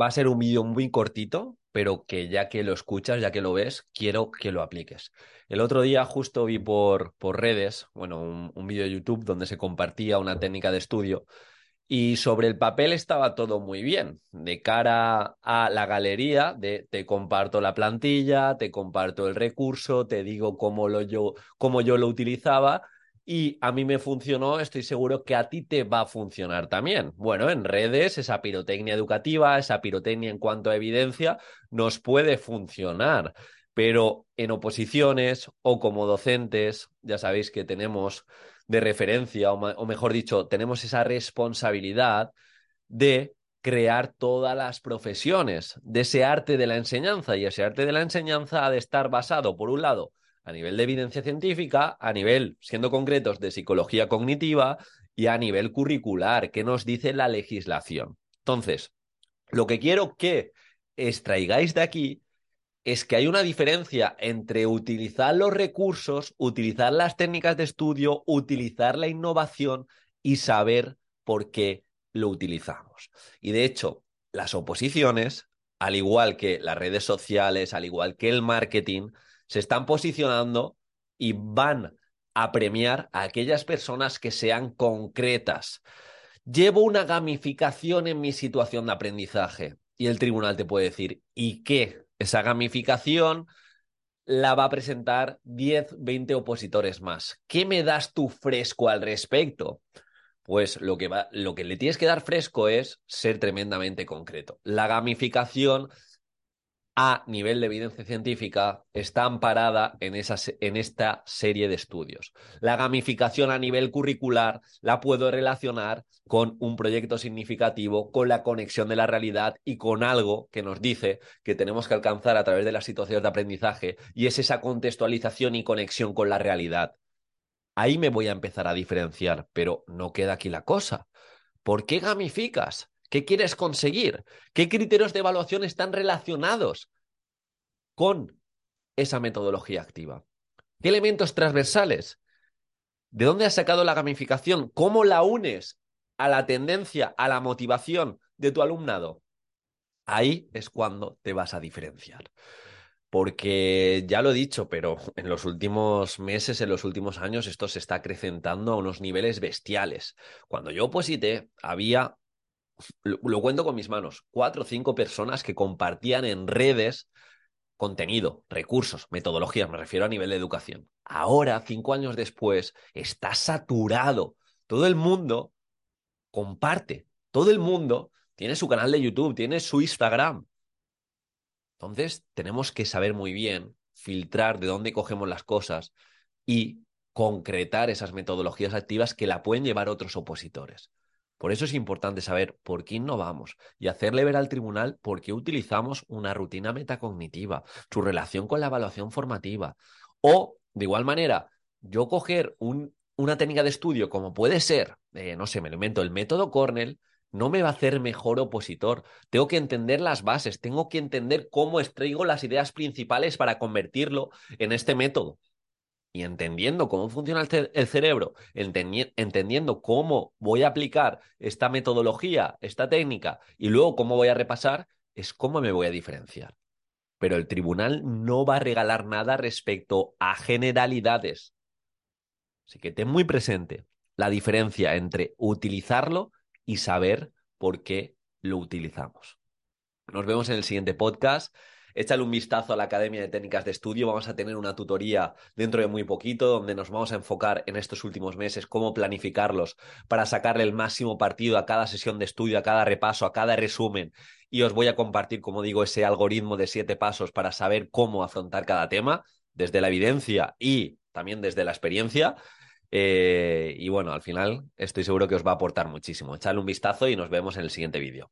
va a ser un vídeo muy cortito, pero que ya que lo escuchas, ya que lo ves, quiero que lo apliques. El otro día justo vi por, por redes, bueno, un, vídeo de YouTube donde se compartía una técnica de estudio y sobre el papel estaba todo muy bien. De cara a la galería, te comparto la plantilla, te comparto el recurso, te digo cómo, lo yo, cómo yo lo utilizaba, y a mí me funcionó, estoy seguro que a ti te va a funcionar también. Bueno, en redes, esa pirotecnia educativa, esa pirotecnia en cuanto a evidencia, nos puede funcionar, pero en oposiciones o como docentes, ya sabéis que tenemos de referencia, o, mejor dicho, tenemos esa responsabilidad de crear todas las profesiones de ese arte de la enseñanza y ese arte de la enseñanza ha de estar basado, por un lado, a nivel de evidencia científica, a nivel, siendo concretos, de psicología cognitiva y a nivel curricular, ¿qué nos dice la legislación? Entonces, lo que quiero que extraigáis de aquí es que hay una diferencia entre utilizar los recursos, utilizar las técnicas de estudio, utilizar la innovación y saber por qué lo utilizamos. Y de hecho, las oposiciones, al igual que las redes sociales, al igual que el marketing, se están posicionando y van a premiar a aquellas personas que sean concretas. Llevo una gamificación en mi situación de aprendizaje y el tribunal te puede decir, ¿y qué? Esa gamificación la va a presentar 10, 20 opositores más. ¿Qué me das tú fresco al respecto? Pues lo que, lo que le tienes que dar fresco es ser tremendamente concreto. La gamificación a nivel de evidencia científica está amparada en, esa, en, esta serie de estudios. La gamificación a nivel curricular la puedo relacionar con un proyecto significativo, con la conexión de la realidad y con algo que nos dice que tenemos que alcanzar a través de las situaciones de aprendizaje y es esa contextualización y conexión con la realidad. Ahí me voy a empezar a diferenciar, pero no queda aquí la cosa. ¿Por qué gamificas? ¿Qué quieres conseguir? ¿Qué criterios de evaluación están relacionados con esa metodología activa? ¿Qué elementos transversales? ¿De dónde has sacado la gamificación? ¿Cómo la unes a la tendencia, a la motivación de tu alumnado? Ahí es cuando te vas a diferenciar. Porque ya lo he dicho, pero en los últimos meses, en los últimos años, esto se está acrecentando a unos niveles bestiales. Cuando yo oposité, había lo, cuento con mis manos, cuatro o cinco personas que compartían en redes contenido, recursos, metodologías, me refiero a nivel de educación. Ahora, cinco años después, está saturado. Todo el mundo comparte, todo el mundo tiene su canal de YouTube, tiene su Instagram. Entonces, tenemos que saber muy bien filtrar de dónde cogemos las cosas y concretar esas metodologías activas que la pueden llevar otros opositores. Por eso es importante saber por qué innovamos y hacerle ver al tribunal por qué utilizamos una rutina metacognitiva, su relación con la evaluación formativa. O, de igual manera, yo coger un, una técnica de estudio como puede ser, eh, no sé, me lo el método Cornell, no me va a hacer mejor opositor. Tengo que entender las bases, tengo que entender cómo extraigo las ideas principales para convertirlo en este método y entendiendo cómo funciona el, cerebro, entendiendo cómo voy a aplicar esta metodología, esta técnica, y luego cómo voy a repasar, es cómo me voy a diferenciar. Pero el tribunal no va a regalar nada respecto a generalidades. Así que ten muy presente la diferencia entre utilizarlo y saber por qué lo utilizamos. Nos vemos en el siguiente podcast échale un vistazo a la Academia de Técnicas de Estudio. Vamos a tener una tutoría dentro de muy poquito donde nos vamos a enfocar en estos últimos meses cómo planificarlos para sacarle el máximo partido a cada sesión de estudio, a cada repaso, a cada resumen. Y os voy a compartir, como digo, ese algoritmo de siete pasos para saber cómo afrontar cada tema desde la evidencia y también desde la experiencia. Eh, y bueno, al final estoy seguro que os va a aportar muchísimo. Echadle un vistazo y nos vemos en el siguiente vídeo.